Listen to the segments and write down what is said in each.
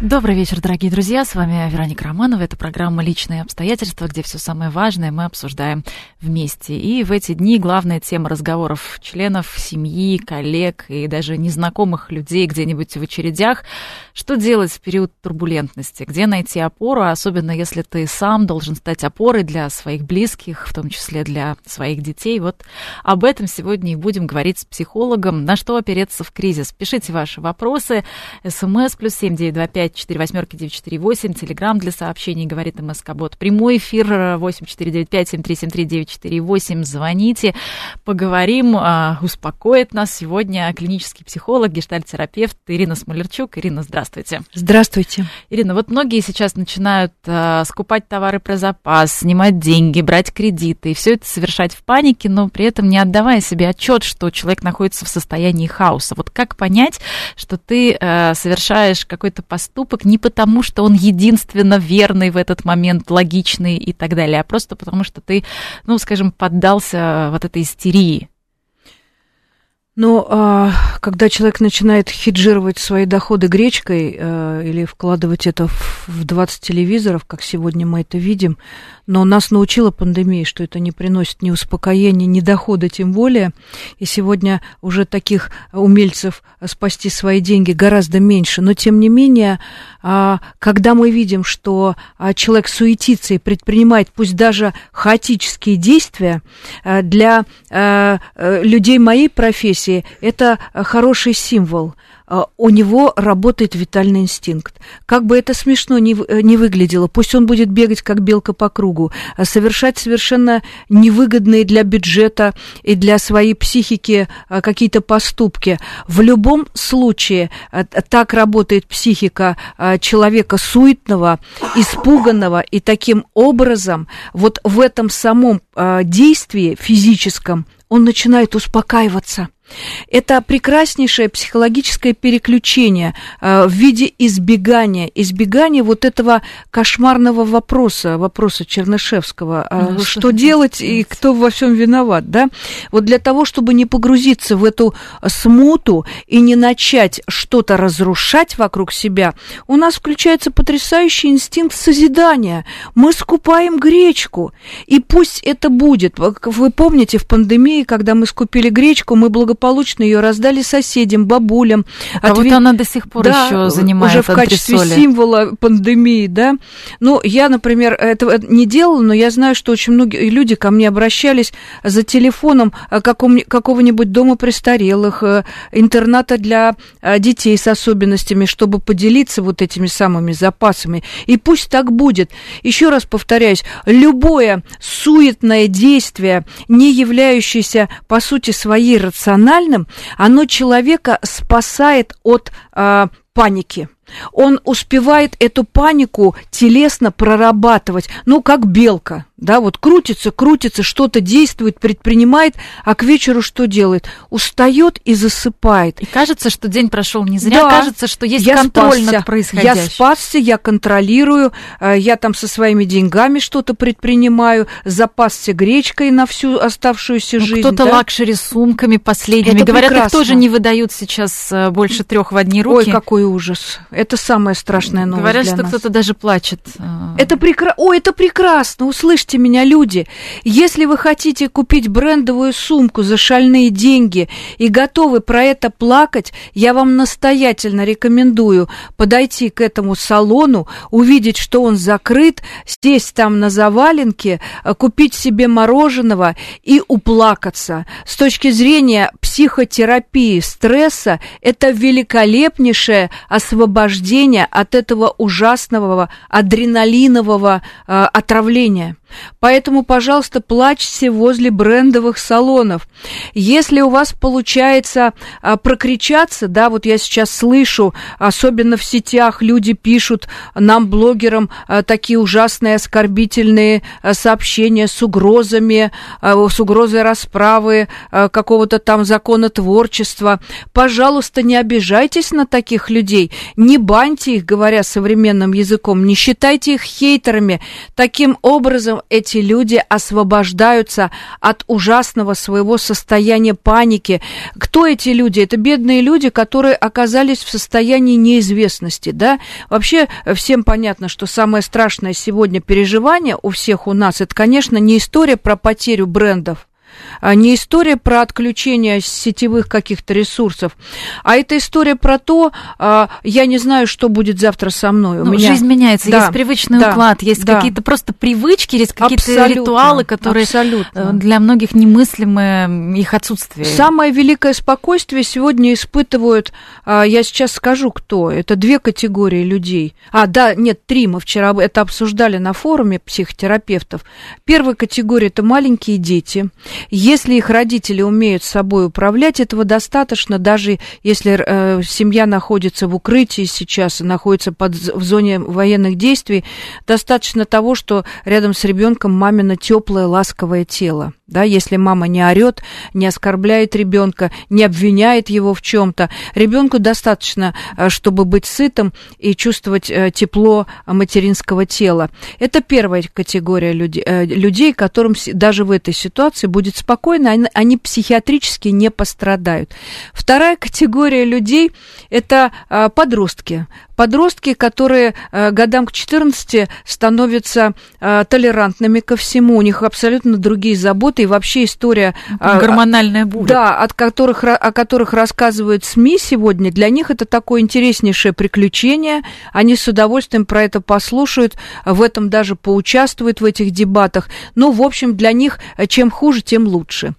Добрый вечер, дорогие друзья. С вами Вероника Романова. Это программа «Личные обстоятельства», где все самое важное мы обсуждаем вместе. И в эти дни главная тема разговоров членов семьи, коллег и даже незнакомых людей где-нибудь в очередях. Что делать в период турбулентности? Где найти опору, особенно если ты сам должен стать опорой для своих близких, в том числе для своих детей? Вот об этом сегодня и будем говорить с психологом. На что опереться в кризис? Пишите ваши вопросы. СМС плюс семь девять два пять 4 восьмерки 948, телеграмм для сообщений, говорит МСК-бот. Прямой эфир 8495 7373 948. Звоните, поговорим, а, успокоит нас сегодня клинический психолог, гештальт-терапевт Ирина Смолерчук. Ирина, здравствуйте. Здравствуйте. Ирина, вот многие сейчас начинают а, скупать товары про запас, снимать деньги, брать кредиты, и все это совершать в панике, но при этом не отдавая себе отчет, что человек находится в состоянии хаоса. Вот как понять, что ты а, совершаешь какой-то поступок, поступок не потому, что он единственно верный в этот момент, логичный и так далее, а просто потому, что ты, ну, скажем, поддался вот этой истерии. Но а, когда человек начинает хеджировать свои доходы гречкой а, или вкладывать это в, в 20 телевизоров, как сегодня мы это видим, но нас научила пандемия, что это не приносит ни успокоения, ни дохода тем более. И сегодня уже таких умельцев спасти свои деньги гораздо меньше. Но тем не менее, а, когда мы видим, что а, человек суетится и предпринимает пусть даже хаотические действия, а, для людей моей профессии это хороший символ – а, у него работает витальный инстинкт. Как бы это смешно не, э, не выглядело, пусть он будет бегать как белка по кругу, а совершать совершенно невыгодные для бюджета и для своей психики какие-то поступки. В любом случае так работает психика человека суетного, испуганного, и таким образом вот в этом самом действии физическом он начинает успокаиваться. Это прекраснейшее психологическое переключение э, в виде избегания, избегания вот этого кошмарного вопроса, вопроса Чернышевского, э, ну, что, что делать и кто во всем виноват, да? Вот для того, чтобы не погрузиться в эту смуту и не начать что-то разрушать вокруг себя, у нас включается потрясающий инстинкт созидания. Мы скупаем гречку, и пусть это будет. Вы помните в пандемии, когда мы скупили гречку, мы благополучно благополучно ее раздали соседям, бабулям. А Отве... вот она до сих пор да, еще занимает уже в качестве символа пандемии, да. Ну, я, например, этого не делала, но я знаю, что очень многие люди ко мне обращались за телефоном э, какого-нибудь дома престарелых, э, интерната для э, детей с особенностями, чтобы поделиться вот этими самыми запасами. И пусть так будет. Еще раз повторяюсь, любое суетное действие, не являющееся, по сути, своей рациональностью, рациональным, оно человека спасает от э, паники он успевает эту панику телесно прорабатывать, ну, как белка, да, вот крутится, крутится, что-то действует, предпринимает, а к вечеру что делает? Устает и засыпает. И кажется, что день прошел не зря, да, кажется, что есть я контроль спасся, над происходящим. Я спасся, я контролирую, э, я там со своими деньгами что-то предпринимаю, запасся гречкой на всю оставшуюся ну, жизнь. Кто-то да? luxury сумками последними. Это Говорят, прекрасно. их тоже не выдают сейчас э, больше трех в одни руки. Ой, какой ужас это самая страшная новость Говорят, для что нас. кто-то даже плачет. А. Это прекрасно. О, это прекрасно. Услышьте меня, люди. Если вы хотите купить брендовую сумку за шальные деньги и готовы про это плакать, я вам настоятельно рекомендую подойти к этому салону, увидеть, что он закрыт, сесть там на заваленке, э, купить себе мороженого и уплакаться. С точки зрения психотерапии стресса, это великолепнейшее освобождение от этого ужасного адреналинового э, отравления. Поэтому, пожалуйста, плачьте возле брендовых салонов. Если у вас получается а, прокричаться, да, вот я сейчас слышу, особенно в сетях люди пишут нам, блогерам, а, такие ужасные оскорбительные а, сообщения с угрозами, а, с угрозой расправы, а, какого-то там законотворчества. Пожалуйста, не обижайтесь на таких людей, не баньте их, говоря современным языком, не считайте их хейтерами. Таким образом, эти люди освобождаются от ужасного своего состояния паники. Кто эти люди? Это бедные люди, которые оказались в состоянии неизвестности, да? Вообще всем понятно, что самое страшное сегодня переживание у всех у нас, это, конечно, не история про потерю брендов, не история про отключение сетевых каких-то ресурсов, а это история про то, а, я не знаю, что будет завтра со мной. У ну, меня... Жизнь меняется, да, есть привычный да, уклад, есть да. какие-то просто привычки, есть какие-то ритуалы, которые абсолютно. Э, для многих немыслимы их отсутствие. Самое великое спокойствие сегодня испытывают, а, я сейчас скажу, кто. Это две категории людей. А, да, нет, три. Мы вчера это обсуждали на форуме психотерапевтов. Первая категория – это маленькие дети. Если их родители умеют собой управлять, этого достаточно, даже если э, семья находится в укрытии сейчас, находится под, в зоне военных действий, достаточно того, что рядом с ребенком мамино теплое, ласковое тело да, если мама не орет, не оскорбляет ребенка, не обвиняет его в чем-то, ребенку достаточно, э, чтобы быть сытым и чувствовать э, тепло материнского тела. Это первая категория людей, э, людей которым даже в этой ситуации будет спокойно, они психиатрически не пострадают. Вторая категория людей – это подростки подростки, которые э, годам к 14 становятся э, толерантными ко всему, у них абсолютно другие заботы, и вообще история... Э, Гормональная буря. Да, от которых, о которых рассказывают СМИ сегодня, для них это такое интереснейшее приключение, они с удовольствием про это послушают, в этом даже поучаствуют в этих дебатах. Ну, в общем, для них чем хуже, тем лучше.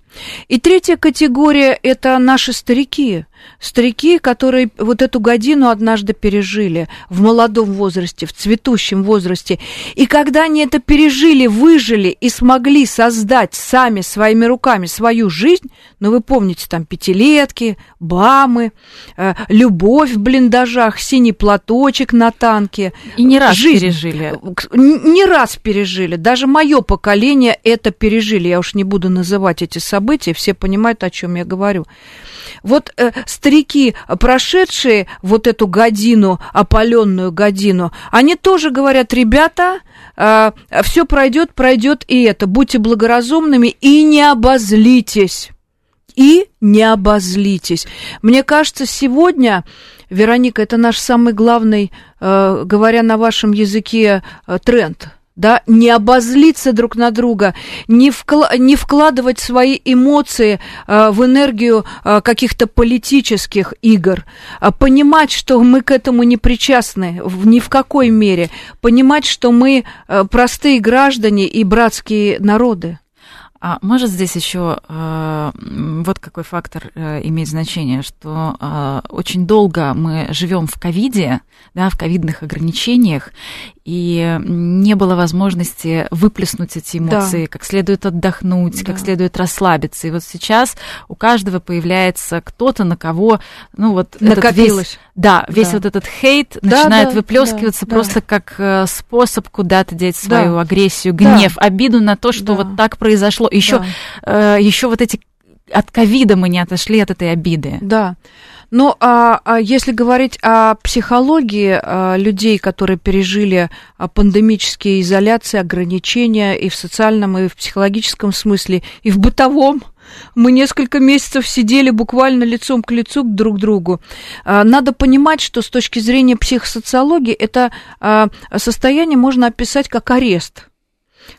И третья категория – это наши старики. Старики, которые вот эту годину однажды пережили в молодом возрасте, в цветущем возрасте. И когда они это пережили, выжили и смогли создать сами своими руками свою жизнь, ну вы помните там пятилетки, бамы, э, любовь в блиндажах, синий платочек на танке. И не раз жизнь. пережили. Не раз пережили. Даже мое поколение это пережили. Я уж не буду называть эти события все понимают, о чем я говорю. Вот э, старики, прошедшие вот эту годину, опаленную годину, они тоже говорят, ребята, э, все пройдет, пройдет и это. Будьте благоразумными и не обозлитесь. И не обозлитесь. Мне кажется, сегодня, Вероника, это наш самый главный, э, говоря на вашем языке, э, тренд – да, не обозлиться друг на друга, не, вкла- не вкладывать свои эмоции э, в энергию э, каких-то политических игр, а понимать, что мы к этому не причастны в, ни в какой мере, понимать, что мы э, простые граждане и братские народы. А может здесь еще э, вот какой фактор э, имеет значение, что э, очень долго мы живем в ковиде, да, в ковидных ограничениях, и не было возможности выплеснуть эти эмоции, да. как следует отдохнуть, да. как следует расслабиться. И вот сейчас у каждого появляется кто-то, на кого, ну вот накопилось. Весь, да, весь да. вот этот хейт да, начинает да, выплескиваться да, просто да. как э, способ куда-то деть свою да. агрессию, гнев, да. обиду на то, что да. вот так произошло. Еще, да. э, еще вот эти от ковида мы не отошли от этой обиды. Да. Ну, а, а если говорить о психологии а, людей, которые пережили а, пандемические изоляции, ограничения и в социальном, и в психологическом смысле, и в бытовом, мы несколько месяцев сидели буквально лицом к лицу друг к другу. А, надо понимать, что с точки зрения психосоциологии это а, состояние можно описать как арест –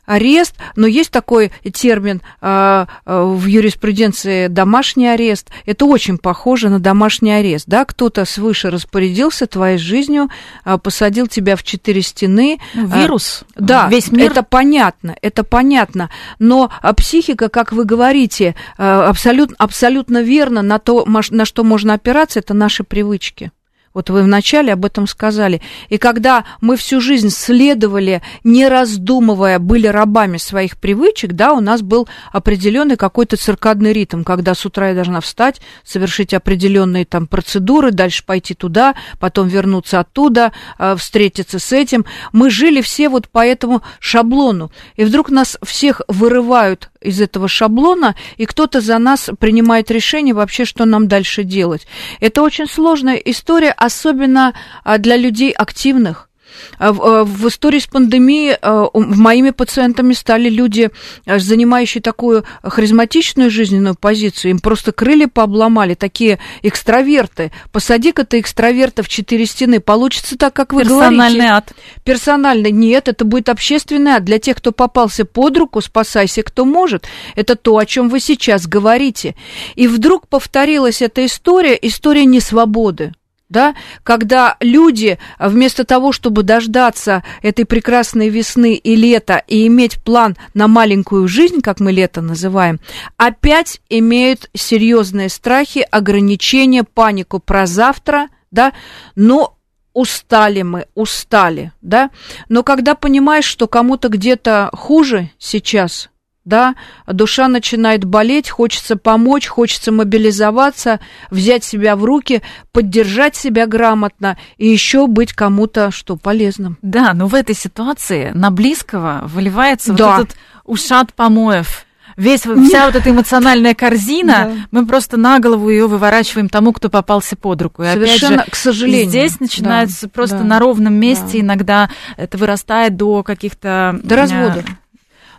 арест, но есть такой термин э, в юриспруденции домашний арест. Это очень похоже на домашний арест, да? Кто-то свыше распорядился твоей жизнью, э, посадил тебя в четыре стены. Ну, вирус. Э, да, весь мир. Это понятно, это понятно. Но психика, как вы говорите, абсолютно, абсолютно верно на то, на что можно опираться, это наши привычки. Вот вы вначале об этом сказали. И когда мы всю жизнь следовали, не раздумывая, были рабами своих привычек, да, у нас был определенный какой-то циркадный ритм, когда с утра я должна встать, совершить определенные там процедуры, дальше пойти туда, потом вернуться оттуда, э, встретиться с этим. Мы жили все вот по этому шаблону. И вдруг нас всех вырывают из этого шаблона, и кто-то за нас принимает решение вообще, что нам дальше делать. Это очень сложная история, особенно а, для людей активных. А в, а, в истории с пандемией моими пациентами стали люди, занимающие такую харизматичную жизненную позицию. Им просто крылья пообломали, такие экстраверты. Посади-ка ты экстраверта в четыре стены, получится так, как вы Персональный говорите. Персональный ад. Персональный. Нет, это будет общественный ад. Для тех, кто попался под руку, спасайся, кто может. Это то, о чем вы сейчас говорите. И вдруг повторилась эта история, история несвободы да, когда люди вместо того, чтобы дождаться этой прекрасной весны и лета и иметь план на маленькую жизнь, как мы лето называем, опять имеют серьезные страхи, ограничения, панику про завтра, да, но устали мы, устали, да, но когда понимаешь, что кому-то где-то хуже сейчас, да, душа начинает болеть, хочется помочь, хочется мобилизоваться, взять себя в руки, поддержать себя грамотно и еще быть кому-то что полезным. Да, но в этой ситуации на близкого выливается да. вот этот ушат помоев. Весь, вся вот эта эмоциональная корзина, да. мы просто на голову ее выворачиваем тому, кто попался под руку. И Совершенно, опять же, к сожалению. Здесь начинается да, просто да, на ровном месте, да. иногда это вырастает до каких-то... До разводов.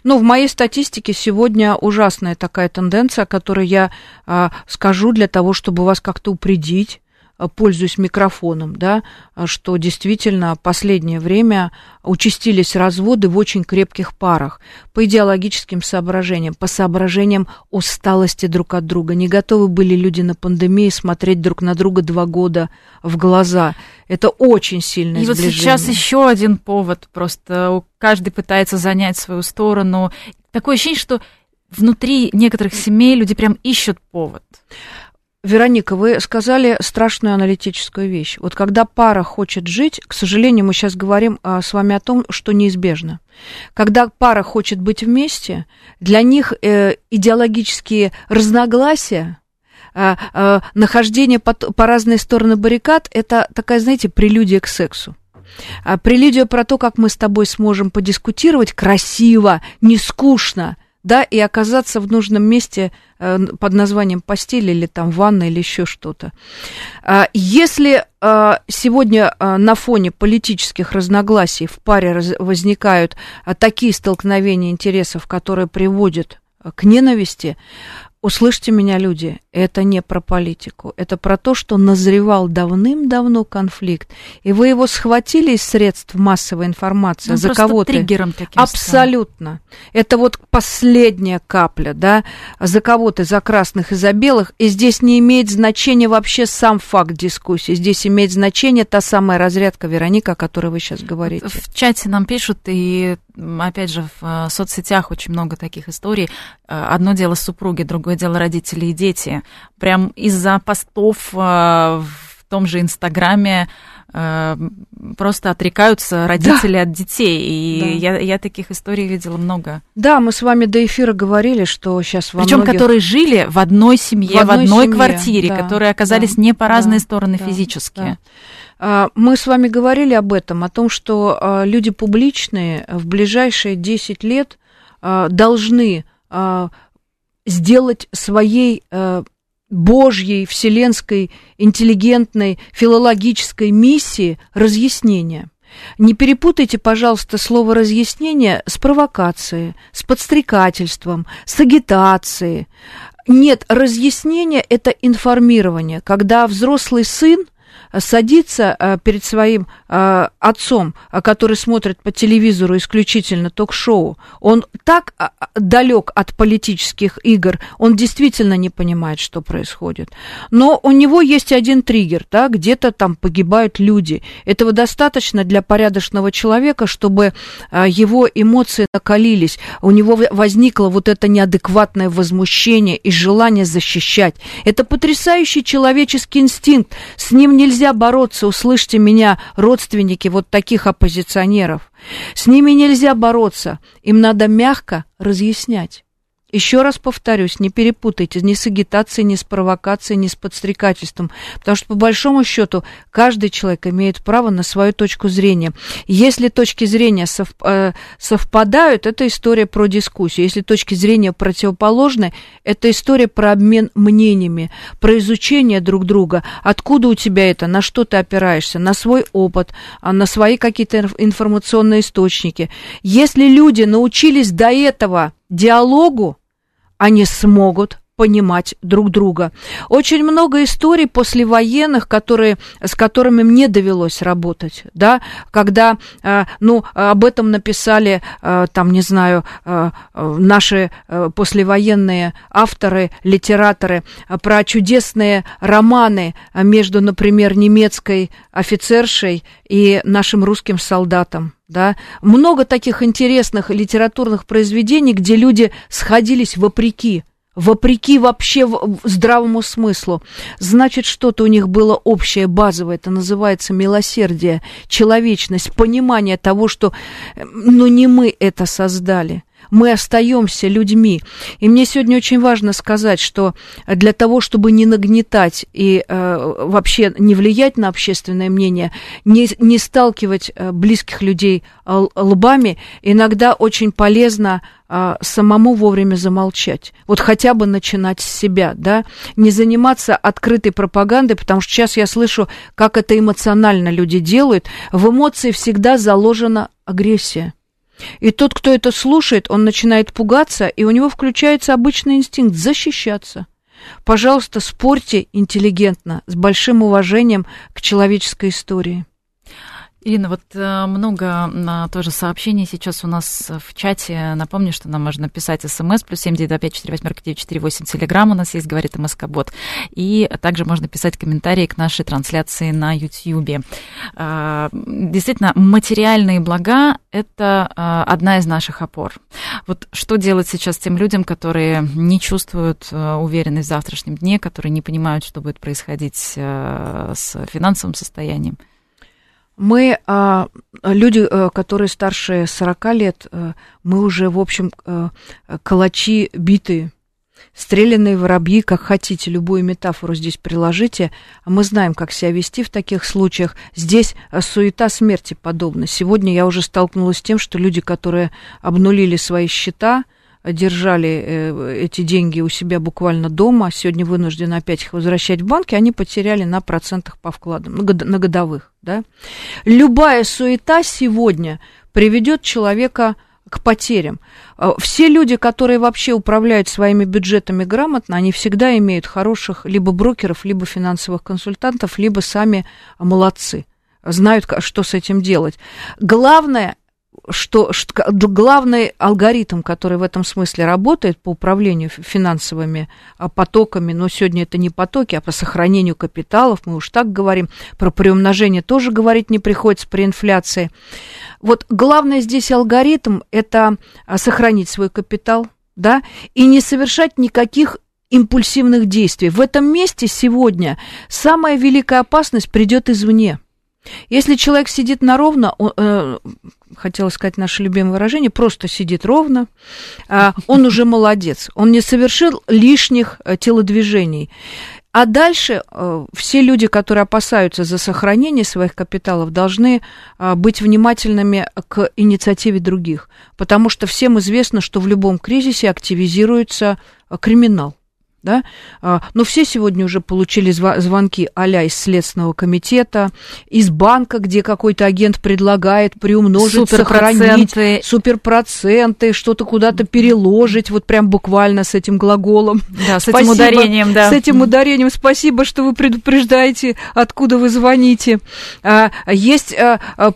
Ну, в моей статистике сегодня ужасная такая тенденция, которую я а, скажу для того, чтобы вас как-то упредить пользуюсь микрофоном, да, а, что действительно последнее время участились разводы в очень крепких парах по идеологическим соображениям, по соображениям усталости друг от друга. Не готовы были люди на пандемии смотреть друг на друга два года в глаза. Это очень сильное И вот сейчас еще один повод. Просто каждый пытается занять свою сторону. Такое ощущение, что внутри некоторых семей люди прям ищут повод. Вероника, вы сказали страшную аналитическую вещь. Вот когда пара хочет жить, к сожалению, мы сейчас говорим а, с вами о том, что неизбежно. Когда пара хочет быть вместе, для них э, идеологические разногласия, э, э, нахождение по, по разные стороны баррикад, это такая, знаете, прелюдия к сексу. А прелюдия про то, как мы с тобой сможем подискутировать красиво, не скучно, да, и оказаться в нужном месте э, под названием постель или там ванна или еще что-то. А, если э, сегодня э, на фоне политических разногласий в паре возникают такие столкновения интересов, которые приводят к ненависти, услышьте меня, люди, это не про политику, это про то, что назревал давным-давно конфликт, и вы его схватили из средств массовой информации ну, за кого-то. триггером таким Абсолютно. Стал. Это вот последняя капля, да, за кого-то, за красных и за белых, и здесь не имеет значения вообще сам факт дискуссии, здесь имеет значение та самая разрядка, Вероника, о которой вы сейчас говорите. В чате нам пишут, и опять же в э, соцсетях очень много таких историй. Э, одно дело супруги, другое дело родители и дети прям из-за постов э, в том же Инстаграме э, просто отрекаются родители да. от детей. И да. я, я таких историй видела много. Да, мы с вами до эфира говорили, что сейчас во Причем, многих... которые жили в одной семье, в одной, в одной семье, квартире, да, которые оказались да, не по разные да, стороны да, физически. Да. А, мы с вами говорили об этом, о том, что а, люди публичные в ближайшие 10 лет а, должны сделать своей э, Божьей, вселенской, интеллигентной, филологической миссии разъяснения. Не перепутайте, пожалуйста, слово разъяснение с провокацией, с подстрекательством, с агитацией. Нет, разъяснение – это информирование, когда взрослый сын садится э, перед своим э, отцом, э, который смотрит по телевизору исключительно ток-шоу, он так далек от политических игр, он действительно не понимает, что происходит. Но у него есть один триггер, да, где-то там погибают люди. Этого достаточно для порядочного человека, чтобы его эмоции накалились, у него возникло вот это неадекватное возмущение и желание защищать. Это потрясающий человеческий инстинкт, с ним нельзя бороться, услышьте меня, родственники вот таких оппозиционеров. С ними нельзя бороться, им надо мягко разъяснять. Еще раз повторюсь, не перепутайте ни с агитацией, ни с провокацией, ни с подстрекательством, потому что по большому счету каждый человек имеет право на свою точку зрения. Если точки зрения сов, э, совпадают, это история про дискуссию. Если точки зрения противоположны, это история про обмен мнениями, про изучение друг друга. Откуда у тебя это, на что ты опираешься, на свой опыт, а на свои какие-то информационные источники. Если люди научились до этого диалогу, они смогут понимать друг друга. Очень много историй послевоенных, которые, с которыми мне довелось работать, да, когда, э, ну, об этом написали, э, там, не знаю, э, наши послевоенные авторы, литераторы, про чудесные романы между, например, немецкой офицершей и нашим русским солдатом да, много таких интересных литературных произведений, где люди сходились вопреки, вопреки вообще здравому смыслу. Значит, что-то у них было общее, базовое, это называется милосердие, человечность, понимание того, что, ну, не мы это создали мы остаемся людьми. И мне сегодня очень важно сказать, что для того, чтобы не нагнетать и э, вообще не влиять на общественное мнение, не, не сталкивать э, близких людей э, лбами, иногда очень полезно э, самому вовремя замолчать. Вот хотя бы начинать с себя, да, не заниматься открытой пропагандой, потому что сейчас я слышу, как это эмоционально люди делают. В эмоции всегда заложена агрессия. И тот, кто это слушает, он начинает пугаться, и у него включается обычный инстинкт защищаться. Пожалуйста, спорьте интеллигентно, с большим уважением к человеческой истории. Ирина, вот э, много на тоже сообщений сейчас у нас в чате. Напомню, что нам можно писать смс плюс семь девять пять четыре восьмерка девять четыре восемь телеграмм у нас есть, говорит МСК Бот. И также можно писать комментарии к нашей трансляции на YouTube. А, действительно, материальные блага – это а, одна из наших опор. Вот что делать сейчас тем людям, которые не чувствуют э, уверенность в завтрашнем дне, которые не понимают, что будет происходить э, с финансовым состоянием? Мы, а, люди, э, которые старше 40 лет, э, мы уже, в общем, э, калачи битые, стрелянные воробьи, как хотите, любую метафору здесь приложите. Мы знаем, как себя вести в таких случаях. Здесь суета смерти подобна. Сегодня я уже столкнулась с тем, что люди, которые обнулили свои счета, держали э, эти деньги у себя буквально дома, сегодня вынуждены опять их возвращать в банки, они потеряли на процентах по вкладам, на годовых. Да? Любая суета сегодня приведет человека к потерям. А, все люди, которые вообще управляют своими бюджетами грамотно, они всегда имеют хороших либо брокеров, либо финансовых консультантов, либо сами молодцы знают, что с этим делать. Главное что, что главный алгоритм, который в этом смысле работает по управлению финансовыми а, потоками, но сегодня это не потоки, а по сохранению капиталов, мы уж так говорим, про приумножение тоже говорить не приходится при инфляции. Вот главное здесь алгоритм – это а, сохранить свой капитал, да, и не совершать никаких импульсивных действий. В этом месте сегодня самая великая опасность придет извне – если человек сидит на ровно, он, э, хотела сказать наше любимое выражение, просто сидит ровно, э, он уже молодец, он не совершил лишних э, телодвижений. А дальше э, все люди, которые опасаются за сохранение своих капиталов, должны э, быть внимательными к инициативе других, потому что всем известно, что в любом кризисе активизируется э, криминал да, а, но все сегодня уже получили звонки а из Следственного комитета, из банка, где какой-то агент предлагает приумножить, сохранить суперпроценты, что-то куда-то переложить, вот прям буквально с этим глаголом. Да, с Спасибо, этим ударением, да. С этим ударением. Спасибо, что вы предупреждаете, откуда вы звоните. А, есть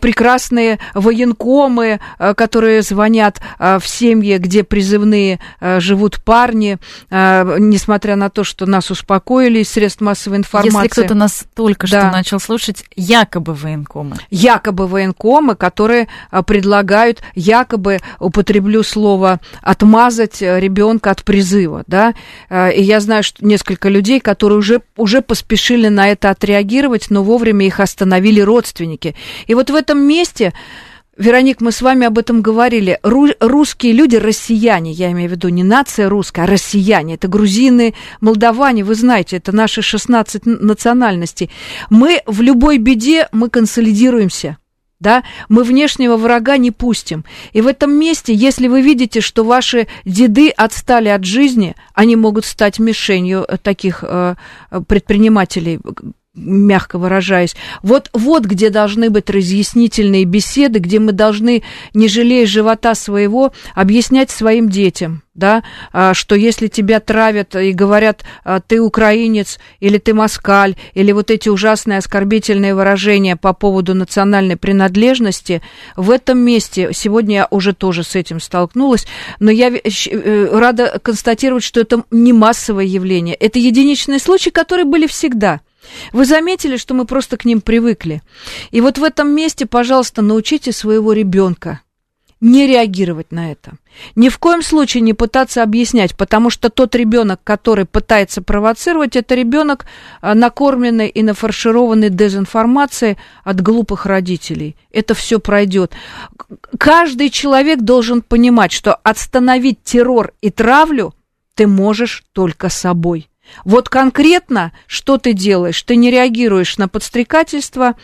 прекрасные военкомы, которые звонят в семьи, где призывные живут парни, несмотря несмотря на то, что нас успокоили из средств массовой информации. Если кто-то нас только да. что начал слушать, якобы военкомы. Якобы военкомы, которые а, предлагают, якобы, употреблю слово, отмазать э, ребенка от призыва, да. Э, и я знаю, что несколько людей, которые уже, уже поспешили на это отреагировать, но вовремя их остановили родственники. И вот в этом месте Вероник, мы с вами об этом говорили. Ру- русские люди, россияне, я имею в виду не нация русская, а россияне, это грузины, молдаване, вы знаете, это наши 16 национальностей. Мы в любой беде, мы консолидируемся. Да, мы внешнего врага не пустим. И в этом месте, если вы видите, что ваши деды отстали от жизни, они могут стать мишенью таких э, предпринимателей, мягко выражаясь. Вот, вот где должны быть разъяснительные беседы, где мы должны, не жалея живота своего, объяснять своим детям, да, а, что если тебя травят и говорят, а, ты украинец, или ты москаль, или вот эти ужасные оскорбительные выражения по поводу национальной принадлежности, в этом месте, сегодня я уже тоже с этим столкнулась, но я э, рада констатировать, что это не массовое явление, это единичные случаи, которые были всегда – вы заметили, что мы просто к ним привыкли. И вот в этом месте, пожалуйста, научите своего ребенка не реагировать на это. Ни в коем случае не пытаться объяснять, потому что тот ребенок, который пытается провоцировать, это ребенок а, накормленный и нафаршированный дезинформацией от глупых родителей. Это все пройдет. Каждый человек должен понимать, что остановить террор и травлю ты можешь только собой. Вот конкретно, что ты делаешь? Ты не реагируешь на подстрекательство,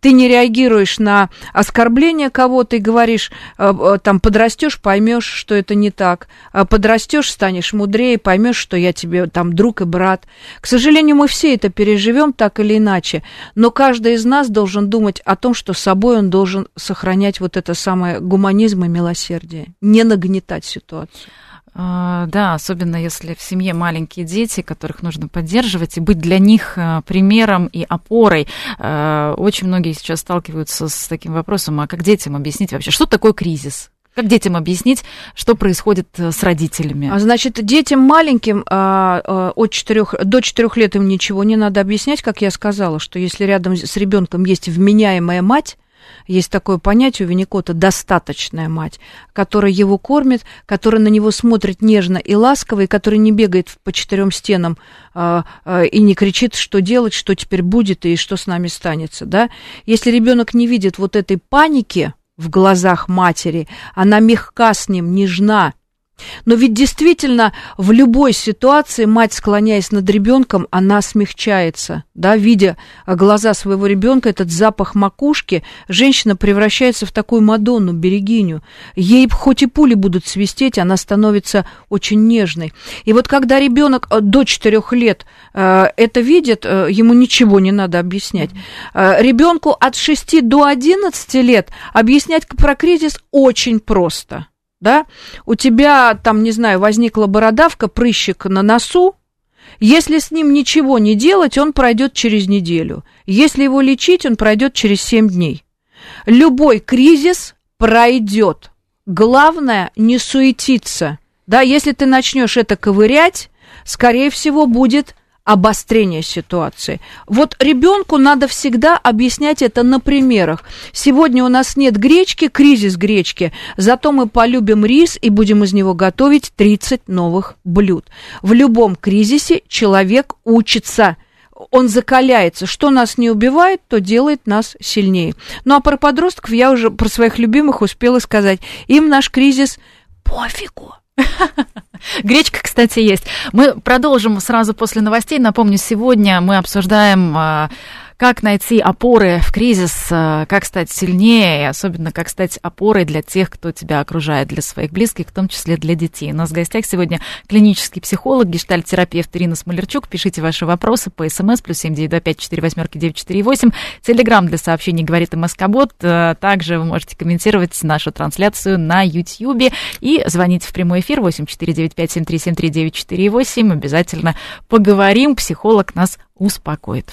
ты не реагируешь на оскорбление кого-то и говоришь, э, э, там, подрастешь, поймешь, что это не так, э, подрастешь, станешь мудрее, поймешь, что я тебе там друг и брат. К сожалению, мы все это переживем так или иначе, но каждый из нас должен думать о том, что собой он должен сохранять вот это самое гуманизм и милосердие, не нагнетать ситуацию. А, да, особенно если в семье маленькие дети, которых нужно поддерживать и быть для них а, примером и опорой. А, очень многие сейчас сталкиваются с таким вопросом, а как детям объяснить вообще, что такое кризис? Как детям объяснить, что происходит э, с родителями? А значит, детям маленьким от 4, до 4 лет им ничего не надо объяснять, как я сказала, что если рядом с ребенком есть вменяемая мать, есть такое понятие у Винникота «достаточная мать», которая его кормит, которая на него смотрит нежно и ласково, и которая не бегает по четырем стенам а, а, и не кричит, что делать, что теперь будет и что с нами станется. Да? Если ребенок не видит вот этой паники в глазах матери, она мягка с ним, нежна, но ведь действительно в любой ситуации мать, склоняясь над ребенком, она смягчается, да, видя глаза своего ребенка, этот запах макушки, женщина превращается в такую Мадонну, берегиню. Ей хоть и пули будут свистеть, она становится очень нежной. И вот когда ребенок э, до 4 лет э, это видит, э, ему ничего не надо объяснять. Ребенку от 6 до 11 лет объяснять про кризис очень просто да, у тебя там, не знаю, возникла бородавка, прыщик на носу, если с ним ничего не делать, он пройдет через неделю. Если его лечить, он пройдет через 7 дней. Любой кризис пройдет. Главное не суетиться. Да, если ты начнешь это ковырять, скорее всего, будет обострения ситуации. Вот ребенку надо всегда объяснять это на примерах. Сегодня у нас нет гречки, кризис гречки, зато мы полюбим рис и будем из него готовить 30 новых блюд. В любом кризисе человек учится он закаляется. Что нас не убивает, то делает нас сильнее. Ну а про подростков я уже про своих любимых успела сказать. Им наш кризис пофигу. Гречка, кстати, есть. Мы продолжим сразу после новостей. Напомню, сегодня мы обсуждаем а, как найти опоры в кризис, э, как стать сильнее, и особенно как стать опорой для тех, кто тебя окружает, для своих близких, в том числе для детей. У нас в гостях сегодня клинический психолог, гештальт-терапевт Ирина Смолерчук. Пишите ваши вопросы по смс, плюс семь девять два пять четыре восьмерки девять четыре восемь. Телеграмм для сообщений говорит МСК-бот. Э, также вы можете комментировать нашу трансляцию на YouTube и звонить в прямой эфир восемь четыре девять пять семь три семь три девять четыре восемь. Обязательно поговорим, психолог нас успокоит.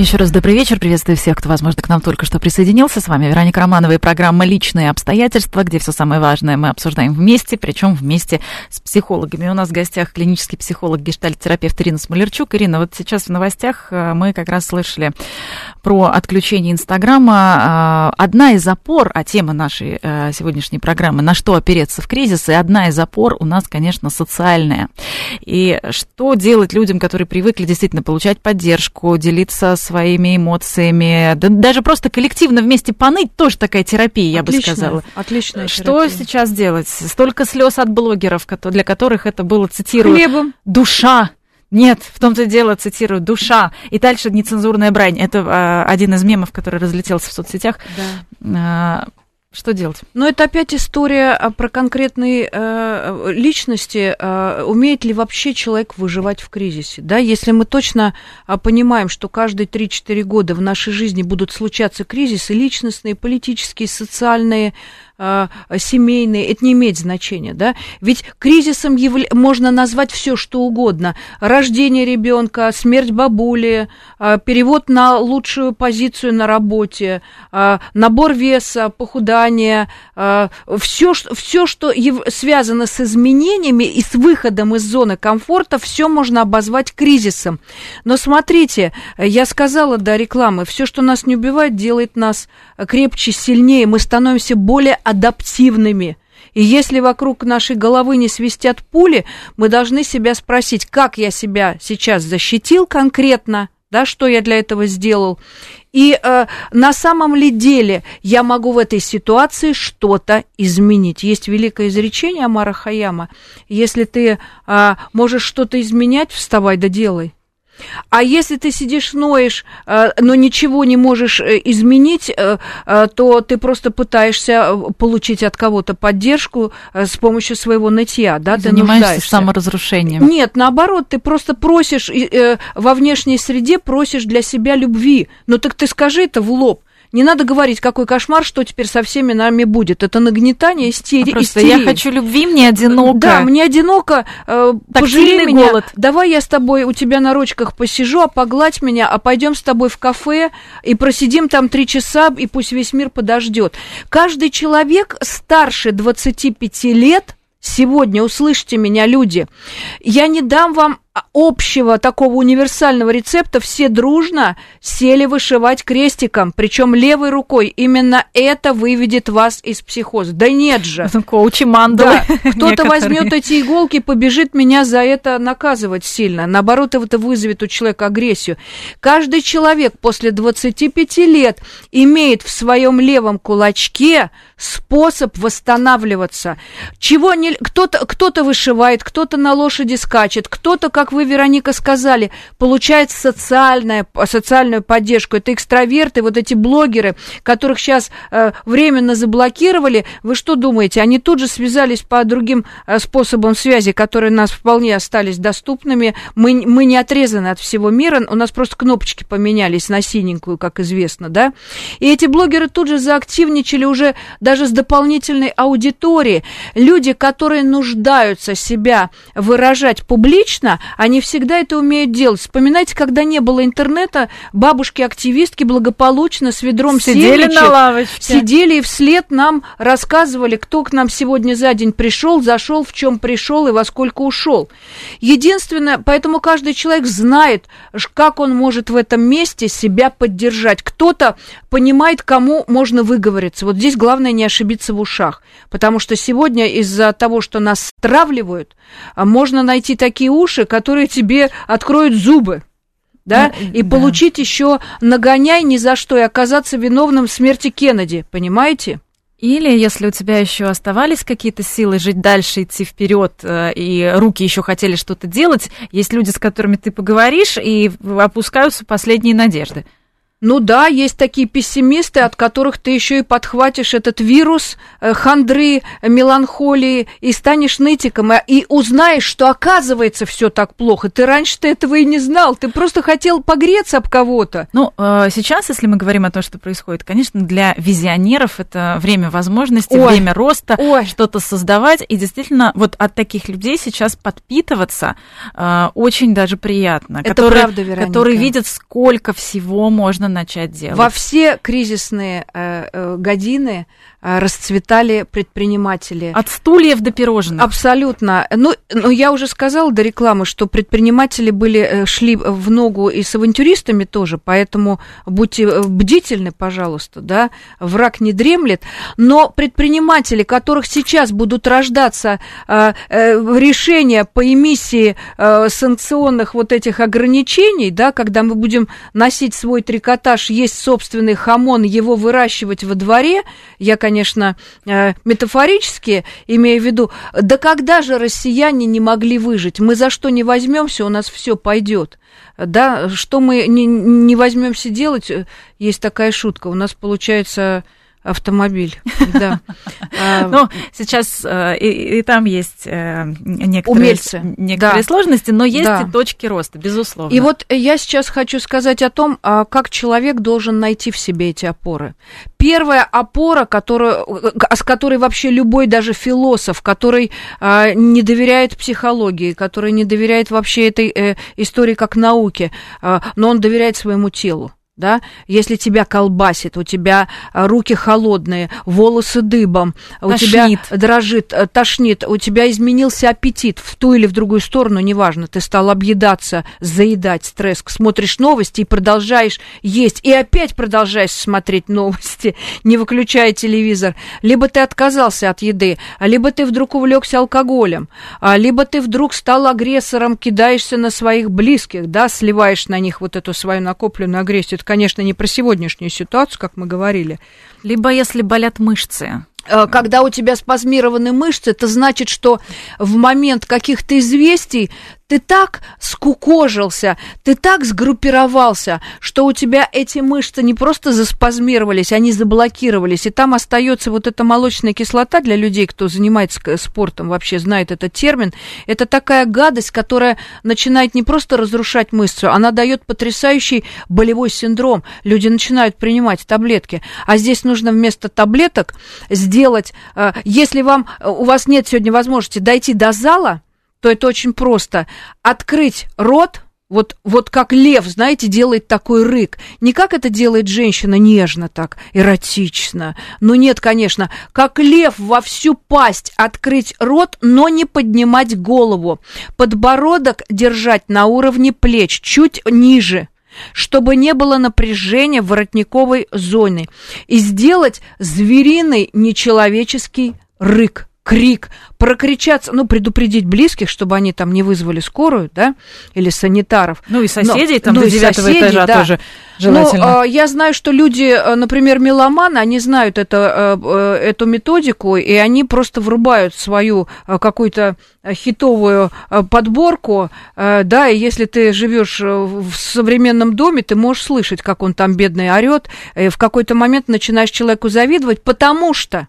Еще раз добрый вечер. Приветствую всех, кто, возможно, к нам только что присоединился. С вами Вероника Романова и программа «Личные обстоятельства», где все самое важное мы обсуждаем вместе, причем вместе с психологами. У нас в гостях клинический психолог, гештальт-терапевт Ирина Смолерчук. Ирина, вот сейчас в новостях э, мы как раз слышали про отключение Инстаграма. Э, одна из опор, а тема нашей э, сегодняшней программы «На что опереться в кризис?» и одна из опор у нас, конечно, социальная. И что делать людям, которые привыкли действительно получать поддержку, делиться своими эмоциями, да, даже просто коллективно вместе поныть, тоже такая терапия, я Отличная, бы сказала. Отличная Что терапия. сейчас делать? Столько слез от блогеров, для которых это было, цитирую, Хлебом. душа. Нет, в том-то и дело, цитирую, душа. И дальше нецензурная брань. Это э, один из мемов, который разлетелся в соцсетях. Да. Что делать? Но это опять история а, про конкретные э, личности. Э, умеет ли вообще человек выживать в кризисе? Да, если мы точно э, понимаем, что каждые 3-4 года в нашей жизни будут случаться кризисы личностные, политические, социальные, семейные, это не имеет значения, да? Ведь кризисом явля... можно назвать все, что угодно: рождение ребенка, смерть бабули, э, перевод на лучшую позицию на работе, э, набор веса, похудание, все, все, что связано с изменениями и с выходом из зоны комфорта, все можно обозвать кризисом. Но смотрите, я сказала до рекламы, все, что нас не убивает, делает нас крепче, сильнее, мы становимся более адаптивными. И если вокруг нашей головы не свистят пули, мы должны себя спросить, как я себя сейчас защитил конкретно, да, что я для этого сделал. И э, на самом ли деле я могу в этой ситуации что-то изменить? Есть великое изречение Амара Хаяма. Если ты э, можешь что-то изменять, вставай да делай. А если ты сидишь, ноешь, но ничего не можешь изменить, то ты просто пытаешься получить от кого-то поддержку с помощью своего нытья, да, ты Занимаешься саморазрушением. Нет, наоборот, ты просто просишь во внешней среде, просишь для себя любви. Ну так ты скажи это в лоб. Не надо говорить, какой кошмар, что теперь со всеми нами будет. Это нагнетание истерии. А просто я хочу любви, мне одиноко. Да, мне одиноко. Э, пожалей меня. голод. Давай я с тобой у тебя на ручках посижу, а погладь меня, а пойдем с тобой в кафе и просидим там три часа, и пусть весь мир подождет. Каждый человек старше 25 лет Сегодня, услышьте меня, люди, я не дам вам общего такого универсального рецепта, все дружно сели вышивать крестиком, причем левой рукой. Именно это выведет вас из психоза. Да нет же. Коучи мандалы. Да. Кто-то возьмет эти иголки и побежит меня за это наказывать сильно. Наоборот, это вызовет у человека агрессию. Каждый человек после 25 лет имеет в своем левом кулачке способ восстанавливаться. Чего не... Кто-то кто вышивает, кто-то на лошади скачет, кто-то, как вы, Вероника, сказали, получает социальная, социальную поддержку. Это экстраверты, вот эти блогеры, которых сейчас э, временно заблокировали. Вы что думаете? Они тут же связались по другим э, способам связи, которые нас вполне остались доступными. Мы, мы не отрезаны от всего мира, у нас просто кнопочки поменялись на синенькую, как известно, да? И эти блогеры тут же заактивничали уже даже с дополнительной аудиторией. Люди, которые нуждаются себя выражать публично, они всегда это умеют делать. Вспоминайте, когда не было интернета, бабушки-активистки благополучно с ведром сидели семечек, на лавочке. сидели и вслед нам рассказывали, кто к нам сегодня за день пришел, зашел, в чем пришел и во сколько ушел. Единственное, поэтому каждый человек знает, как он может в этом месте себя поддержать. Кто-то понимает, кому можно выговориться. Вот здесь главное не ошибиться в ушах, потому что сегодня из-за того, что нас стравливают, можно найти такие уши, которые тебе откроют зубы. Да, ну, и да. получить еще нагоняй ни за что и оказаться виновным в смерти Кеннеди, понимаете? Или если у тебя еще оставались какие-то силы жить дальше, идти вперед, и руки еще хотели что-то делать, есть люди, с которыми ты поговоришь, и опускаются последние надежды. Ну да, есть такие пессимисты, от которых ты еще и подхватишь этот вирус э, хандры, меланхолии и станешь нытиком, э, и узнаешь, что оказывается все так плохо. Ты раньше-то этого и не знал, ты просто хотел погреться об кого-то. Ну, э, сейчас, если мы говорим о том, что происходит, конечно, для визионеров это время возможностей, Ой. время роста, Ой. что-то создавать, и действительно вот от таких людей сейчас подпитываться очень даже приятно. Это которые, правда, Вероника. Которые видят, сколько всего можно начать делать? Во все кризисные э, э, годины расцветали предприниматели. От стульев до пирожных. Абсолютно. Ну, ну, я уже сказала до рекламы, что предприниматели были, э, шли в ногу и с авантюристами тоже, поэтому будьте э, бдительны, пожалуйста, да, враг не дремлет. Но предприниматели, которых сейчас будут рождаться э, э, решения по эмиссии э, санкционных вот этих ограничений, да, когда мы будем носить свой трикотаж трикотаж, есть собственный хамон, его выращивать во дворе, я, конечно, э, метафорически имею в виду, да когда же россияне не могли выжить? Мы за что не возьмемся, у нас все пойдет. Да, что мы не, не возьмемся делать, есть такая шутка, у нас получается автомобиль, да. А, ну, сейчас э, и, и там есть э, некоторые, Умельцы. некоторые да. сложности, но есть да. и точки роста, безусловно. И вот я сейчас хочу сказать о том, а, как человек должен найти в себе эти опоры. Первая опора, которую, с которой вообще любой даже философ, который а, не доверяет психологии, который не доверяет вообще этой э, истории как науке, но он доверяет своему телу да, если тебя колбасит, у тебя а, руки холодные, волосы дыбом, тошнит. у тебя дрожит, э, тошнит, у тебя изменился аппетит в ту или в другую сторону, неважно, ты стал объедаться, заедать стресс, смотришь новости и продолжаешь есть, и опять продолжаешь смотреть новости, не выключая телевизор, либо ты отказался от еды, либо ты вдруг увлекся алкоголем, а, либо ты вдруг стал агрессором, кидаешься на своих близких, да, сливаешь на них вот эту свою накопленную агрессию, конечно, не про сегодняшнюю ситуацию, как мы говорили. Либо если болят мышцы. Э, когда у тебя спазмированы мышцы, это значит, что в момент каких-то известий ты так скукожился, ты так сгруппировался, что у тебя эти мышцы не просто заспазмировались, они заблокировались, и там остается вот эта молочная кислота для людей, кто занимается спортом, вообще знает этот термин. Это такая гадость, которая начинает не просто разрушать мышцу, она дает потрясающий болевой синдром. Люди начинают принимать таблетки, а здесь нужно вместо таблеток сделать, э, если вам у вас нет сегодня возможности дойти до зала, то это очень просто. Открыть рот, вот, вот как лев, знаете, делает такой рык. Не как это делает женщина нежно так, эротично. Ну нет, конечно, как лев во всю пасть открыть рот, но не поднимать голову. Подбородок держать на уровне плеч, чуть ниже чтобы не было напряжения в воротниковой зоне, и сделать звериный нечеловеческий рык крик, прокричаться, ну, предупредить близких, чтобы они там не вызвали скорую, да, или санитаров. Ну, и соседей Но, там ну, до девятого этажа да. тоже желательно. Но, э, я знаю, что люди, э, например, меломаны, они знают это, э, эту методику, и они просто врубают свою какую-то хитовую подборку, да, и если ты живешь в современном доме, ты можешь слышать, как он там бедный орет, и в какой-то момент начинаешь человеку завидовать, потому что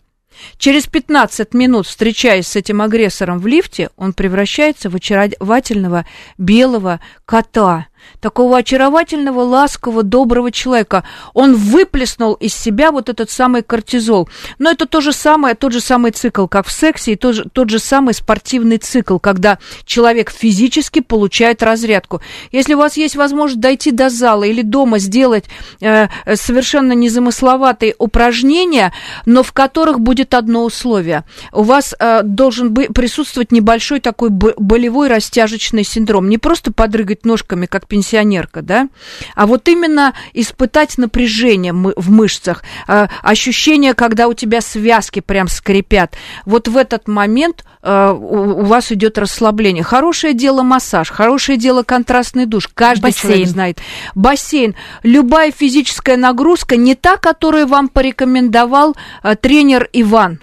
Через 15 минут, встречаясь с этим агрессором в лифте, он превращается в очаровательного белого кота, такого очаровательного, ласкового, доброго человека. Он выплеснул из себя вот этот самый кортизол. Но это то же самое, тот же самый цикл, как в сексе, и тот же, тот же самый спортивный цикл, когда человек физически получает разрядку. Если у вас есть возможность дойти до зала или дома сделать э, совершенно незамысловатые упражнения, но в которых будет одно условие. У вас э, должен быть, присутствовать небольшой такой болевой растяжечный синдром. Не просто подрыгать ножками, как пенсионерка, да, а вот именно испытать напряжение в мышцах, а, ощущение, когда у тебя связки прям скрипят. Вот в этот момент а, у вас идет расслабление. Хорошее дело массаж, хорошее дело контрастный душ. Каждый Бассейн. человек знает. Бассейн. Любая физическая нагрузка не та, которую вам порекомендовал а, тренер Иван,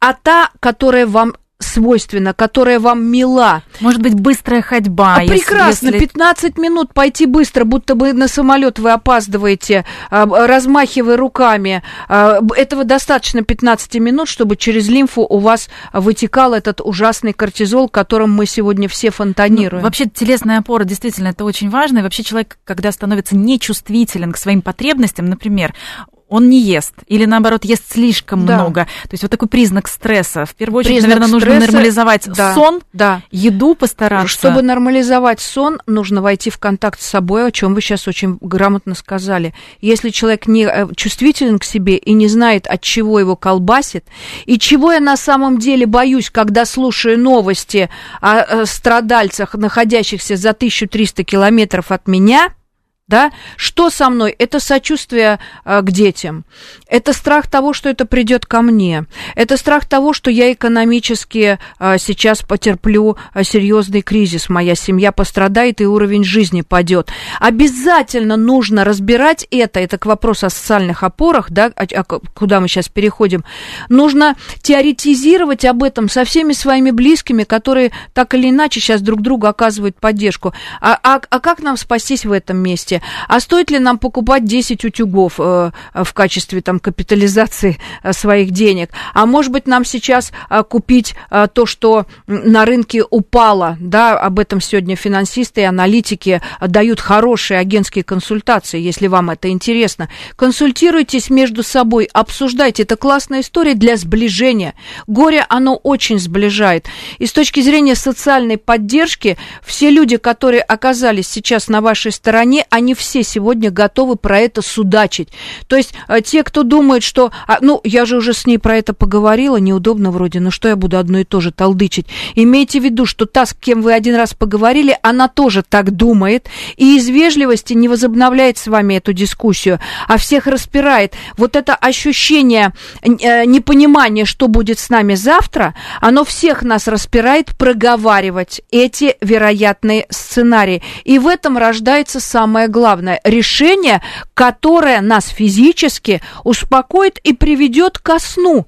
а та, которая вам свойственна, которая вам мила. Может быть, быстрая ходьба. А прекрасно, если... 15 минут пойти быстро, будто бы на самолет вы опаздываете, а, размахивая руками. А, этого достаточно 15 минут, чтобы через лимфу у вас вытекал этот ужасный кортизол, которым мы сегодня все фонтанируем. Ну, вообще, телесная опора действительно это очень важно. И вообще человек, когда становится нечувствителен к своим потребностям, например, он не ест, или наоборот ест слишком да. много. То есть вот такой признак стресса. В первую очередь, признак наверное, стресса, нужно нормализовать да, сон, да. еду постараться. Чтобы нормализовать сон, нужно войти в контакт с собой, о чем вы сейчас очень грамотно сказали. Если человек не э, чувствителен к себе и не знает, от чего его колбасит, и чего я на самом деле боюсь, когда слушаю новости о э, страдальцах, находящихся за 1300 километров от меня – да? Что со мной? Это сочувствие э, к детям. Это страх того, что это придет ко мне. Это страх того, что я экономически э, сейчас потерплю э, серьезный кризис. Моя семья пострадает и уровень жизни падет. Обязательно нужно разбирать это. Это к вопросу о социальных опорах, да, куда мы сейчас переходим. Нужно теоретизировать об этом со всеми своими близкими, которые так или иначе сейчас друг другу оказывают поддержку. А, а, а как нам спастись в этом месте? А стоит ли нам покупать 10 утюгов э, в качестве там капитализации э, своих денег? А может быть, нам сейчас э, купить э, то, что на рынке упало, да, об этом сегодня финансисты и аналитики дают хорошие агентские консультации, если вам это интересно. Консультируйтесь между собой, обсуждайте. Это классная история для сближения. Горе, оно очень сближает. И с точки зрения социальной поддержки, все люди, которые оказались сейчас на вашей стороне, они они все сегодня готовы про это судачить. То есть э, те, кто думает, что, а, ну, я же уже с ней про это поговорила, неудобно вроде, ну что я буду одно и то же толдычить. Имейте в виду, что та, с кем вы один раз поговорили, она тоже так думает, и из вежливости не возобновляет с вами эту дискуссию, а всех распирает. Вот это ощущение э, непонимания, что будет с нами завтра, оно всех нас распирает проговаривать эти вероятные сценарии. И в этом рождается самое главное главное, решение, которое нас физически успокоит и приведет ко сну.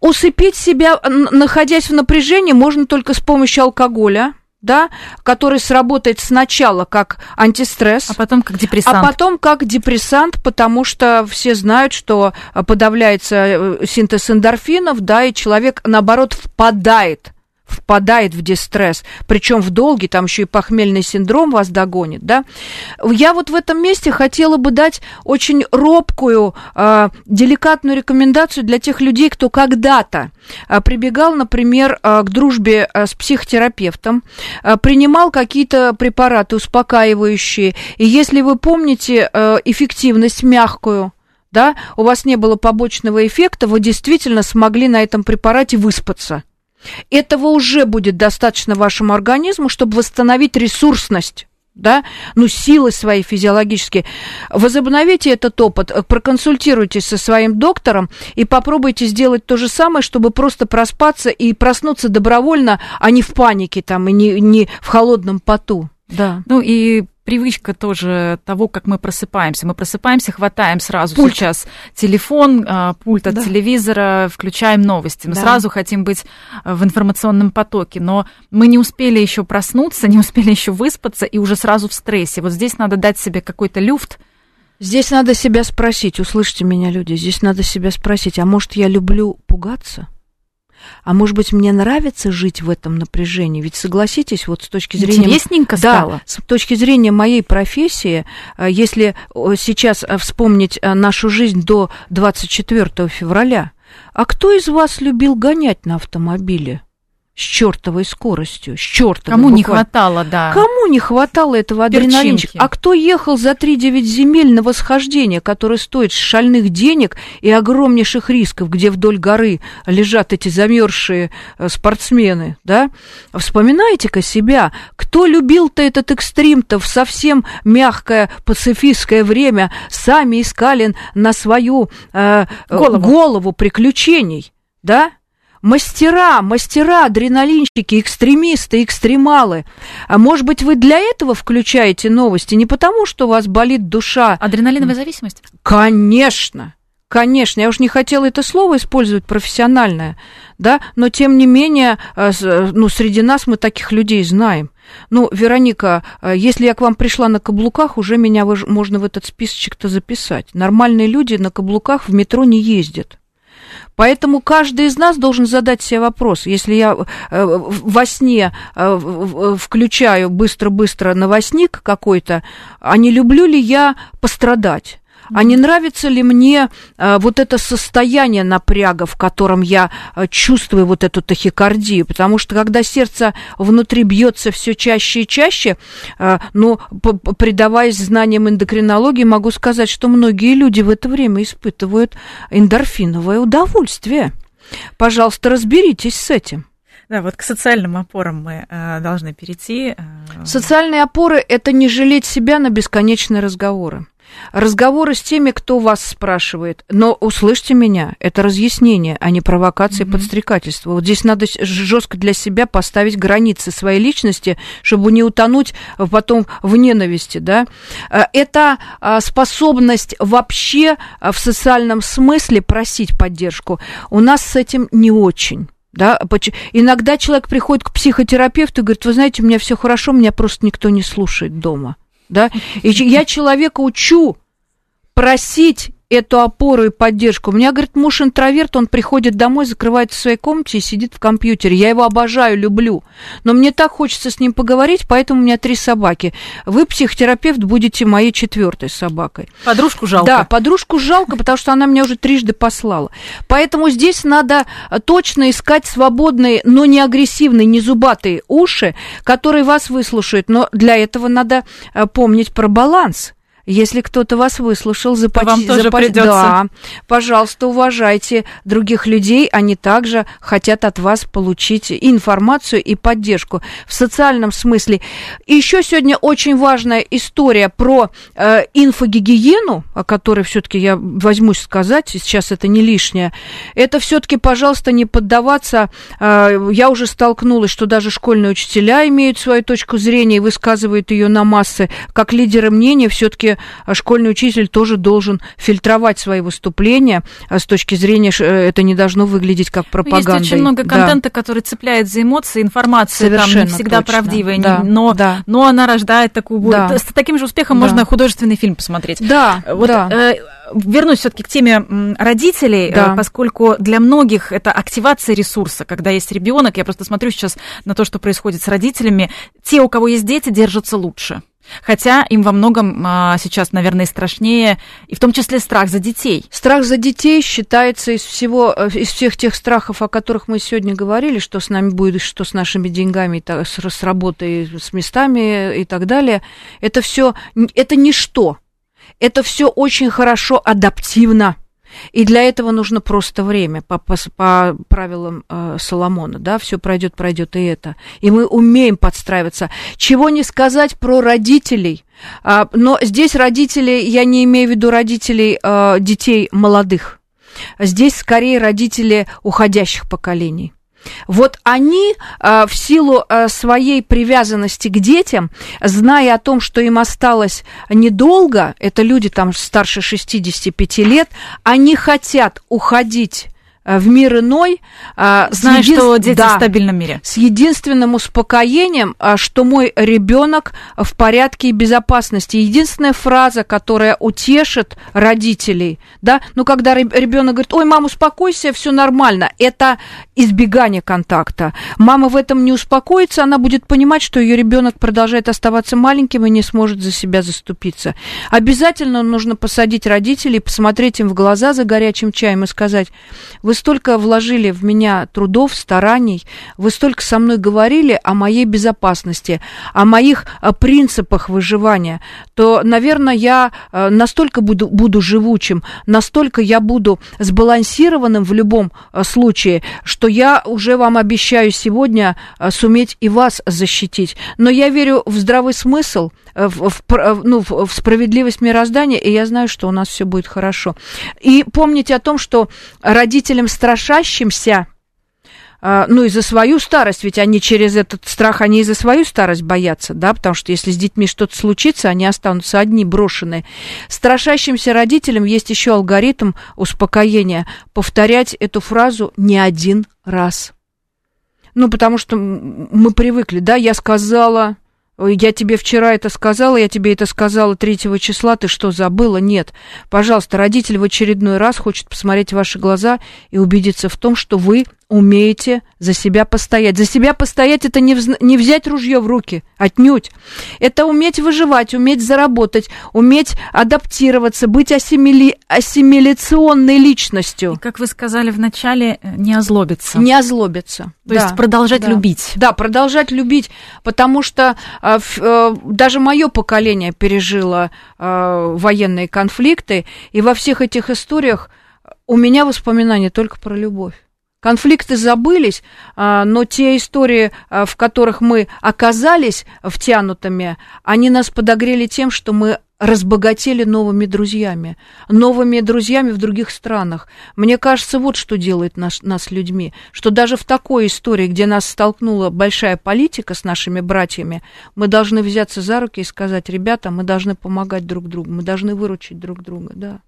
Усыпить себя, находясь в напряжении, можно только с помощью алкоголя, да, который сработает сначала как антистресс, а потом как депрессант. А потом как депрессант, потому что все знают, что подавляется э, синтез эндорфинов, да, и человек, наоборот, впадает впадает в дистресс, причем в долгий, там еще и похмельный синдром вас догонит, да. Я вот в этом месте хотела бы дать очень робкую, э, деликатную рекомендацию для тех людей, кто когда-то э, прибегал, например, э, к дружбе э, с психотерапевтом, э, принимал какие-то препараты успокаивающие, и если вы помните э, эффективность мягкую, да, у вас не было побочного эффекта, вы действительно смогли на этом препарате выспаться. Этого уже будет достаточно вашему организму, чтобы восстановить ресурсность да, ну, силы свои физиологические. Возобновите этот опыт, проконсультируйтесь со своим доктором и попробуйте сделать то же самое, чтобы просто проспаться и проснуться добровольно, а не в панике там и не, не в холодном поту. Да. Ну и привычка тоже того, как мы просыпаемся. Мы просыпаемся, хватаем сразу пульт. сейчас телефон, а, пульт от да. телевизора, включаем новости. Мы да. сразу хотим быть а, в информационном потоке, но мы не успели еще проснуться, не успели еще выспаться и уже сразу в стрессе. Вот здесь надо дать себе какой-то люфт. Здесь надо себя спросить, услышьте меня, люди, здесь надо себя спросить, а может я люблю пугаться? А может быть, мне нравится жить в этом напряжении? Ведь согласитесь, вот с точки зрения... Интересненько стало. Да, с точки зрения моей профессии, э, если э, сейчас э, вспомнить нашу жизнь до 24 февраля, а кто из вас любил гонять на автомобиле? С чертовой скоростью, с чертовой. Кому буквально. не хватало, да. Кому не хватало этого адреналинчика? А кто ехал за 3-9 земель на восхождение, которое стоит шальных денег и огромнейших рисков, где вдоль горы лежат эти замерзшие э, спортсмены, да? Вспоминайте-ка себя, кто любил-то этот экстрим-то в совсем мягкое пацифистское время, сами искали на свою э, голову. голову приключений, да? Мастера, мастера, адреналинщики, экстремисты, экстремалы. А может быть, вы для этого включаете новости? Не потому, что у вас болит душа. Адреналиновая зависимость? Конечно. Конечно, я уж не хотела это слово использовать профессиональное, да, но тем не менее, э, ну, среди нас мы таких людей знаем. Ну, Вероника, э, если я к вам пришла на каблуках, уже меня можно в этот списочек-то записать. Нормальные люди на каблуках в метро не ездят. Поэтому каждый из нас должен задать себе вопрос. Если я э, во сне включаю быстро-быстро новостник какой-то, а не люблю ли я пострадать? А не нравится ли мне а, вот это состояние напряга, в котором я а, чувствую вот эту тахикардию? Потому что когда сердце внутри бьется все чаще и чаще, а, ну, предаваясь знаниям эндокринологии, могу сказать, что многие люди в это время испытывают эндорфиновое удовольствие. Пожалуйста, разберитесь с этим. Да, вот к социальным опорам мы э, должны перейти. Социальные опоры – это не жалеть себя на бесконечные разговоры. Разговоры с теми, кто вас спрашивает. Но услышьте меня, это разъяснение, а не провокация mm-hmm. подстрекательство. Вот здесь надо жестко для себя поставить границы своей личности, чтобы не утонуть потом в ненависти, да. Э, это а, способность вообще а, в социальном смысле просить поддержку. У нас с этим не очень. Да, иногда человек приходит к психотерапевту и говорит, вы знаете, у меня все хорошо, меня просто никто не слушает дома да, и я человека учу просить эту опору и поддержку. У меня, говорит, муж интроверт, он приходит домой, закрывается в своей комнате и сидит в компьютере. Я его обожаю, люблю. Но мне так хочется с ним поговорить, поэтому у меня три собаки. Вы, психотерапевт, будете моей четвертой собакой. Подружку жалко. Да, подружку жалко, потому что она меня уже трижды послала. Поэтому здесь надо точно искать свободные, но не агрессивные, не зубатые уши, которые вас выслушают. Но для этого надо э, помнить про баланс если кто-то вас выслушал, запач... вам тоже запач... придется. Да, пожалуйста, уважайте других людей, они также хотят от вас получить информацию и поддержку в социальном смысле. И еще сегодня очень важная история про э, инфогигиену, о которой все-таки я возьмусь сказать, сейчас это не лишнее. Это все-таки, пожалуйста, не поддаваться. Э, я уже столкнулась, что даже школьные учителя имеют свою точку зрения и высказывают ее на массы. Как лидеры мнения, все-таки а школьный учитель тоже должен фильтровать свои выступления а с точки зрения, э, это не должно выглядеть как пропаганда. Есть очень много контента, да. который цепляет за эмоции, информация Совершенно там не всегда точно. правдивая, да, но, да. но она рождает такую... Да. С таким же успехом да. можно художественный фильм посмотреть. Да, вот, да. Э, вернусь все-таки к теме родителей, да. Э, поскольку для многих это активация ресурса, когда есть ребенок. Я просто смотрю сейчас на то, что происходит с родителями. Те, у кого есть дети, держатся лучше. Хотя им во многом а, сейчас, наверное, страшнее, и в том числе страх за детей. Страх за детей считается из всего, э, из всех тех страхов, о которых мы сегодня говорили, что с нами будет, что с нашими деньгами, с, с работой, с местами и так далее. Это все, это ничто. Это все очень хорошо адаптивно. И для этого нужно просто время по, по, по правилам э, Соломона, да, все пройдет, пройдет и это. И мы умеем подстраиваться. Чего не сказать про родителей. А, но здесь родители, я не имею в виду родителей э, детей молодых. Здесь скорее родители уходящих поколений. Вот они э, в силу э, своей привязанности к детям, зная о том, что им осталось недолго, это люди там старше 65 лет, они хотят уходить в мир иной. Э, Зная, един... что дети да, в стабильном мире. С единственным успокоением, э, что мой ребенок в порядке и безопасности. Единственная фраза, которая утешит родителей, да, ну, когда ребенок говорит, ой, мама, успокойся, все нормально, это избегание контакта. Мама в этом не успокоится, она будет понимать, что ее ребенок продолжает оставаться маленьким и не сможет за себя заступиться. Обязательно нужно посадить родителей, посмотреть им в глаза за горячим чаем и сказать, вы столько вложили в меня трудов, стараний, вы столько со мной говорили о моей безопасности, о моих э, принципах выживания, то, наверное, я э, настолько буду, буду живучим, настолько я буду сбалансированным в любом э, случае, что я уже вам обещаю сегодня суметь и вас защитить. Но я верю в здравый смысл, в, в, ну, в справедливость мироздания, и я знаю, что у нас все будет хорошо. И помните о том, что родителям страшащимся а, ну, и за свою старость, ведь они через этот страх, они и за свою старость боятся, да, потому что если с детьми что-то случится, они останутся одни, брошенные. Страшащимся родителям есть еще алгоритм успокоения, повторять эту фразу не один раз. Ну, потому что мы привыкли, да, я сказала, я тебе вчера это сказала, я тебе это сказала 3 числа, ты что, забыла? Нет. Пожалуйста, родитель в очередной раз хочет посмотреть ваши глаза и убедиться в том, что вы умеете за себя постоять. За себя постоять это не, вз... не взять ружье в руки, отнюдь. Это уметь выживать, уметь заработать, уметь адаптироваться, быть ассимили... ассимиляционной личностью. И, как вы сказали вначале, не озлобиться. Не озлобиться. То да, есть продолжать да. любить. Да, продолжать любить, потому что э, э, даже мое поколение пережило э, военные конфликты, и во всех этих историях у меня воспоминания только про любовь. Конфликты забылись, а, но те истории, а, в которых мы оказались втянутыми, они нас подогрели тем, что мы разбогатели новыми друзьями, новыми друзьями в других странах. Мне кажется, вот что делает нас, нас людьми, что даже в такой истории, где нас столкнула большая политика с нашими братьями, мы должны взяться за руки и сказать, ребята, мы должны помогать друг другу, мы должны выручить друг друга, да.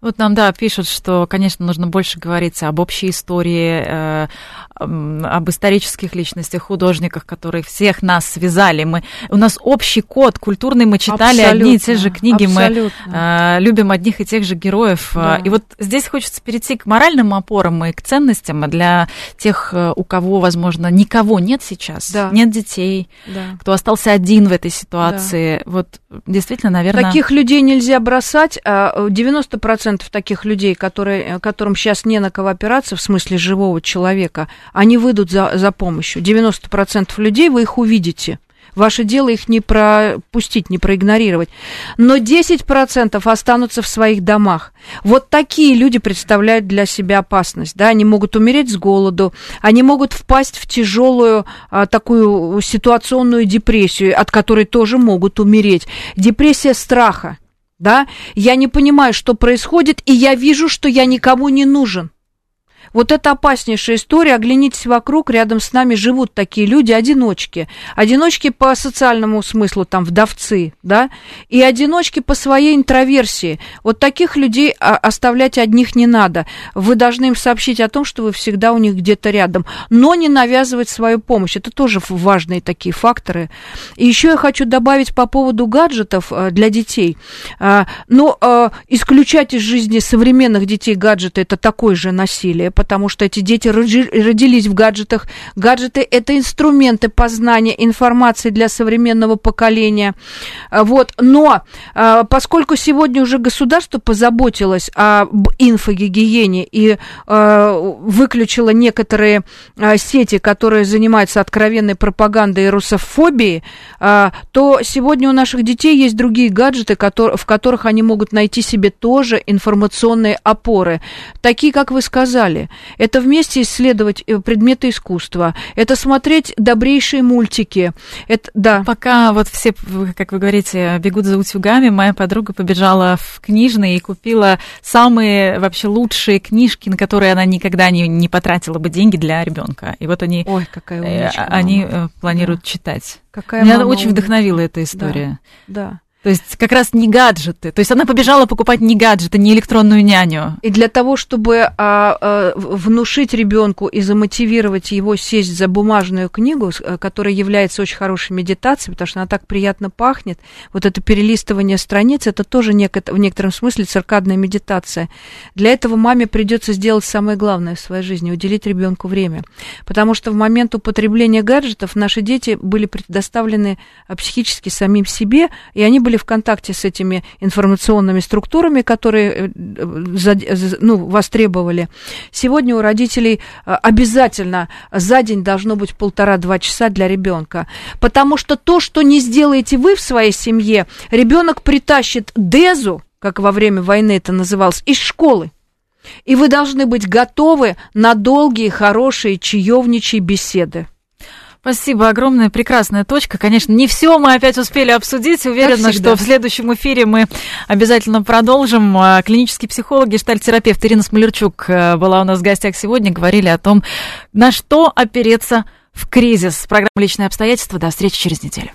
Вот нам, да, пишут, что, конечно, нужно больше говорить об общей истории, э, об исторических личностях, художниках, которые всех нас связали. Мы, у нас общий код культурный, мы читали абсолютно, одни и те же книги, абсолютно. мы э, любим одних и тех же героев. Да. И вот здесь хочется перейти к моральным опорам и к ценностям для тех, э, у кого, возможно, никого нет сейчас, да. нет детей, да. кто остался один в этой ситуации. Да. Вот действительно, наверное... Таких людей нельзя бросать. 90 процентов таких людей, которые, э, которым сейчас не на кого опираться, в смысле живого человека, они выйдут за, за помощью. 90% людей вы их увидите. Ваше дело их не пропустить, не проигнорировать. Но 10% останутся в своих домах. Вот такие люди представляют для себя опасность. Да? Они могут умереть с голоду, они могут впасть в тяжелую а, такую ситуационную депрессию, от которой тоже могут умереть. Депрессия страха да, я не понимаю, что происходит, и я вижу, что я никому не нужен. Вот это опаснейшая история. Оглянитесь вокруг, рядом с нами живут такие люди, одиночки. Одиночки по социальному смыслу, там, вдовцы, да, и одиночки по своей интроверсии. Вот таких людей а, оставлять одних не надо. Вы должны им сообщить о том, что вы всегда у них где-то рядом, но не навязывать свою помощь. Это тоже важные такие факторы. И еще я хочу добавить по поводу гаджетов э, для детей. А, но э, исключать из жизни современных детей гаджеты – это такое же насилие, потому что эти дети родились в гаджетах. Гаджеты – это инструменты познания информации для современного поколения. А, вот. Но а, поскольку сегодня уже государство позаботилось об инфогигиене и а, выключило некоторые сети, которые занимаются откровенной пропагандой и русофобией, то сегодня у наших детей есть другие гаджеты, в которых они могут найти себе тоже информационные опоры. Такие, как вы сказали, это вместе исследовать э, предметы искусства, это смотреть добрейшие мультики. Это, да. Пока вот все, как вы говорите, бегут за утюгами, моя подруга побежала в книжный и купила самые вообще лучшие книжки, на которые она никогда не, не потратила бы деньги для ребенка. И вот они, Ой, какая э, умничка, они мама. Э, планируют да. читать. Какая Меня очень вдохновила эта история. Да. да. То есть как раз не гаджеты. То есть она побежала покупать не гаджеты, не электронную няню. И для того, чтобы а, а, внушить ребенку и замотивировать его сесть за бумажную книгу, э, которая является очень хорошей медитацией, потому что она так приятно пахнет, вот это перелистывание страниц, это тоже в некотором смысле циркадная медитация. Для этого маме придется сделать самое главное в своей жизни, уделить ребенку время. Потому что в момент употребления гаджетов наши дети были предоставлены а, психически самим себе, и они были были в контакте с этими информационными структурами, которые э, ну, востребовали. Сегодня у родителей э, обязательно за день должно быть полтора-два часа для ребенка. Потому что то, что не сделаете вы в своей семье, ребенок притащит дезу, как во время войны это называлось, из школы. И вы должны быть готовы на долгие, хорошие, чаевничьи беседы. Спасибо огромное, прекрасная точка. Конечно, не все мы опять успели обсудить. Уверена, что в следующем эфире мы обязательно продолжим. А, клинический психолог, гештальтерапевт Ирина Смолерчук э, была у нас в гостях сегодня. Говорили о том, на что опереться в кризис. Программа «Личные обстоятельства». До встречи через неделю.